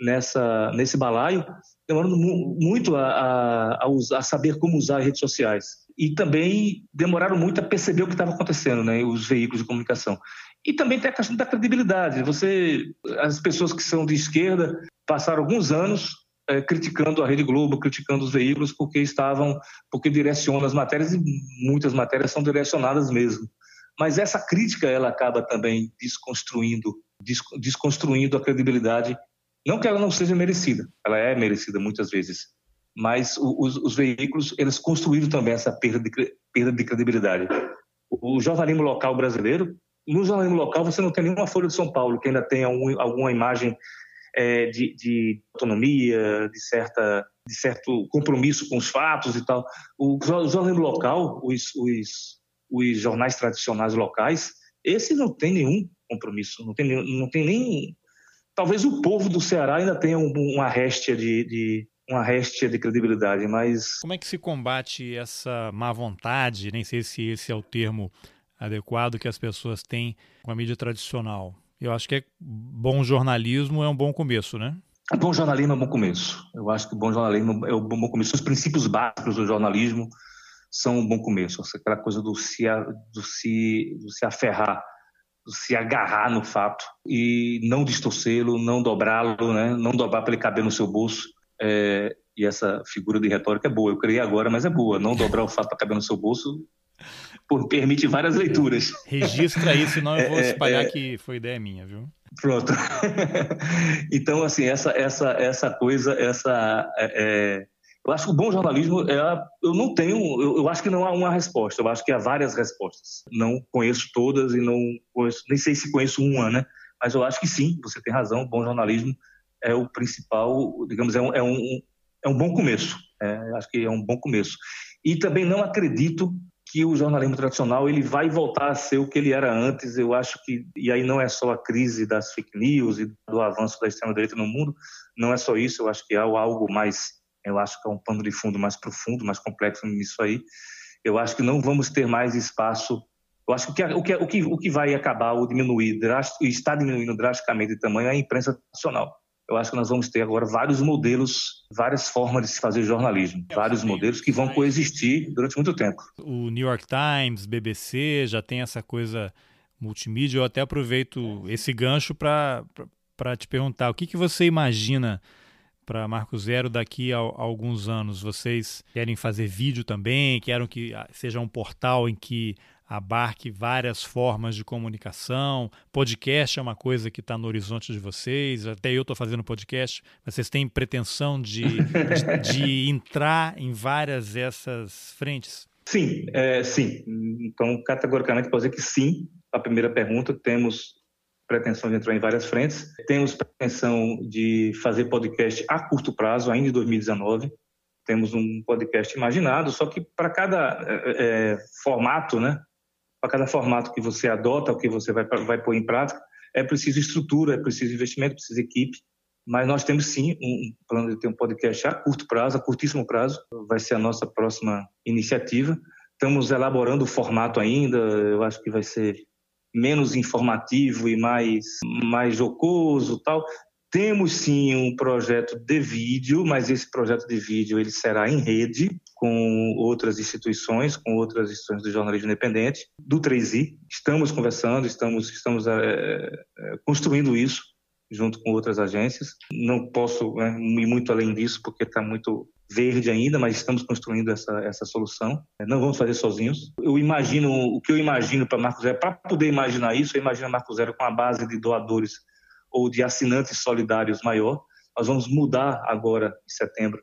nessa, nesse balaio, demorando muito a, a, a, usar, a saber como usar as redes sociais. E também demoraram muito a perceber o que estava acontecendo, né? Os veículos de comunicação. E também tem a questão da credibilidade. Você, as pessoas que são de esquerda passaram alguns anos é, criticando a Rede Globo, criticando os veículos, porque estavam, porque direcionam as matérias e muitas matérias são direcionadas mesmo. Mas essa crítica ela acaba também desconstruindo, desconstruindo a credibilidade. Não que ela não seja merecida, ela é merecida muitas vezes, mas os, os veículos eles construíram também essa perda de, perda de credibilidade. O, jornalismo local brasileiro, no jornalismo local você não tem nenhuma Folha de São Paulo que ainda tenha alguma imagem é, de, de, autonomia, de, certa, de certo compromisso com os fatos e tal. O jornalismo local, os, os, os jornais tradicionais locais, esse não tem nenhum compromisso, não tem, não tem nem. Talvez o povo do Ceará ainda tenha uma réstia de, de uma réstia de credibilidade, mas. Como é que se combate essa má vontade? Nem sei se esse é o termo adequado que as pessoas têm com a mídia tradicional. Eu acho que é bom jornalismo é um bom começo, né? Bom jornalismo é um bom começo. Eu acho que bom jornalismo é um bom começo. Os princípios básicos do jornalismo são um bom começo. Aquela coisa do se, do se, do se aferrar, do se agarrar no fato e não distorcê-lo, não dobrá-lo, né? não dobrar para ele caber no seu bolso. É, e essa figura de retórica é boa. Eu criei agora, mas é boa. Não dobrar o fato para caber no seu bolso permite várias leituras. Registra isso, senão eu vou é, é, espalhar é, que foi ideia minha, viu? Pronto. então, assim, essa, essa, essa coisa, essa. É, eu acho que o bom jornalismo, é, eu não tenho, eu, eu, acho que não há uma resposta, eu acho que há várias respostas. Não conheço todas e não conheço, nem sei se conheço uma, né? Mas eu acho que sim, você tem razão, o bom jornalismo é o principal, digamos, é um, é um, é um bom começo. É, acho que é um bom começo. E também não acredito que o jornalismo tradicional ele vai voltar a ser o que ele era antes. Eu acho que e aí não é só a crise das fake news e do avanço da extrema direita no mundo, não é só isso. Eu acho que há algo mais, eu acho que é um pano de fundo mais profundo, mais complexo nisso aí. Eu acho que não vamos ter mais espaço. Eu acho que o que o que, o que vai acabar ou diminuir e está diminuindo drasticamente de tamanho é a imprensa nacional eu acho que nós vamos ter agora vários modelos, várias formas de se fazer jornalismo, vários modelos que vão coexistir durante muito tempo. O New York Times, BBC, já tem essa coisa multimídia. Eu até aproveito esse gancho para te perguntar o que, que você imagina para Marco Zero daqui a, a, alguns anos? Vocês querem fazer vídeo também? Querem que ah, seja um portal em que abarque várias formas de comunicação. Podcast é uma coisa que está no horizonte de vocês. Até eu estou fazendo podcast. Mas vocês têm pretensão de, de, de, entrar em várias dessas frentes? Sim, é, sim. Então, categoricamente, posso dizer que sim. A primeira pergunta, temos pretensão de entrar em várias frentes. Temos pretensão de fazer podcast a curto prazo, ainda em 2019 temos um podcast imaginado, só que para cada é, é, formato, né, para cada formato que você adota, o que você vai, vai pôr em prática, é preciso estrutura, é preciso investimento, é preciso equipe. Mas nós temos sim um plano de ter um podcast a curto prazo, a curtíssimo prazo, vai ser a nossa próxima iniciativa. Estamos elaborando o formato ainda, eu acho que vai ser menos informativo e mais, mais jocoso tal. Temos sim um projeto de vídeo, mas esse projeto de vídeo ele será em rede com outras instituições, com outras instituições do jornalismo independente, do 3i. Estamos conversando, estamos, estamos é, construindo isso junto com outras agências. Não posso né, ir muito além disso porque está muito verde ainda, mas estamos construindo essa, essa solução. Não vamos fazer sozinhos. Eu imagino, o que eu imagino para Marco Zero, para poder imaginar isso, eu imagino Marco Zero com a base de doadores ou de assinantes solidários maior. Nós vamos mudar agora, em setembro,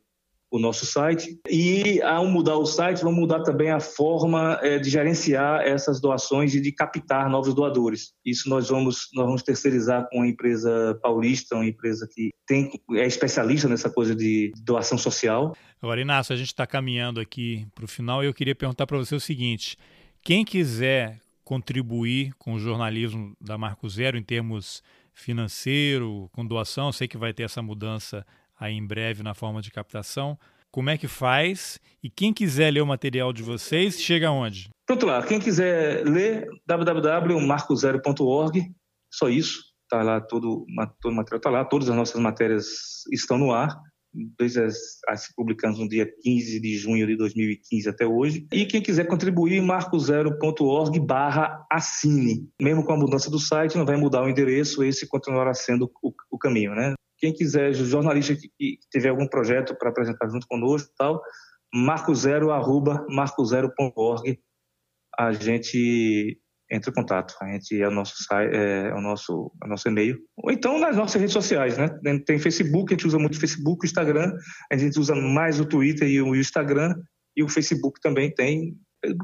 o nosso site. E ao mudar o site, vamos mudar também a forma é, de gerenciar essas doações e de captar novos doadores. Isso nós vamos, nós vamos terceirizar com uma empresa paulista, uma empresa que tem, é especialista nessa coisa de doação social. Agora, Inácio, a gente está caminhando aqui para o final e eu queria perguntar para você o seguinte: quem quiser contribuir com o jornalismo da Marco Zero em termos financeiro, com doação. Eu sei que vai ter essa mudança aí em breve na forma de captação. Como é que faz? E quem quiser ler o material de vocês, chega aonde? Pronto lá. Quem quiser ler, www.marcozero.org. Só isso. Tá lá todo, todo o material está lá. Todas as nossas matérias estão no ar desde as, as publicamos no dia 15 de junho de 2015 até hoje. E quem quiser contribuir, marcozero.org barra assine. Mesmo com a mudança do site, não vai mudar o endereço, esse continuará sendo o, o caminho, né? Quem quiser, jornalista que, que tiver algum projeto para apresentar junto conosco tal, marcozero, arroba marcozero.org. A gente entre em contato. A gente é o nosso site, é, o nosso, é o nosso e-mail. Ou então nas nossas redes sociais, né? Tem Facebook, a gente usa muito o Facebook, o Instagram, a gente usa mais o Twitter e o Instagram, e o Facebook também tem.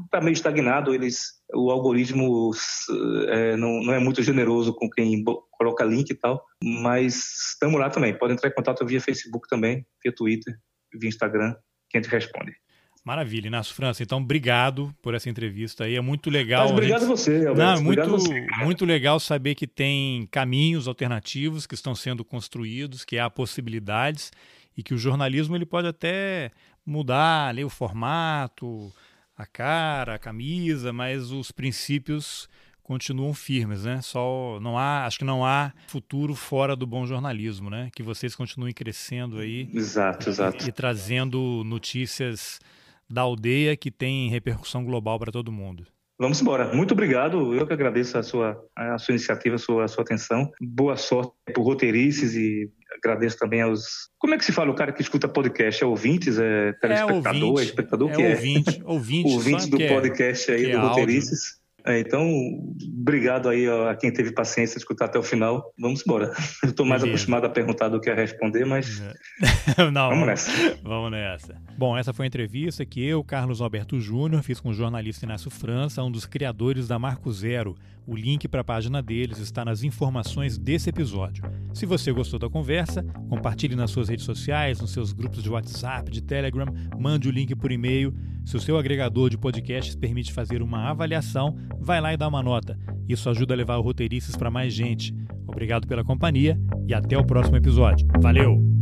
Está meio estagnado, eles o algoritmo é, não, não, é muito generoso com quem coloca link e tal, mas estamos lá também. Pode entrar em contato via Facebook também, via Twitter, via Instagram, que a gente responde. Maravilha, Inácio França. Então, obrigado por essa entrevista aí. É muito legal. Mas obrigado a, gente... você, Alberto. Não, muito, você, muito legal saber que tem caminhos alternativos que estão sendo construídos, que há possibilidades e que o jornalismo ele pode até mudar ali, o formato, a cara, a camisa, mas os princípios continuam firmes, né? Só não há, acho que não há futuro fora do bom jornalismo, né? Que vocês continuem crescendo aí. Exato, exato. E, e trazendo notícias da aldeia que tem repercussão global para todo mundo. Vamos embora. Muito obrigado. Eu que agradeço a sua, a sua iniciativa, a sua, a sua atenção. Boa sorte por roteirices e agradeço também aos. Como é que se fala o cara que escuta podcast? É ouvintes? É telespectador? É, ouvinte, é espectador? É que ouvinte, é? ouvinte. ouvinte do é- podcast aí, do é Roteirices. É, então, obrigado aí a quem teve paciência de escutar até o final. Vamos embora. Eu estou mais Beleza. acostumado a perguntar do que a responder, mas Não, vamos nessa. Vamos nessa. Bom, essa foi a entrevista que eu, Carlos Alberto Júnior, fiz com o jornalista Inácio França, um dos criadores da Marco Zero. O link para a página deles está nas informações desse episódio. Se você gostou da conversa, compartilhe nas suas redes sociais, nos seus grupos de WhatsApp, de Telegram, mande o link por e-mail. Se o seu agregador de podcasts permite fazer uma avaliação, vai lá e dá uma nota. Isso ajuda a levar o Roteirices para mais gente. Obrigado pela companhia e até o próximo episódio. Valeu!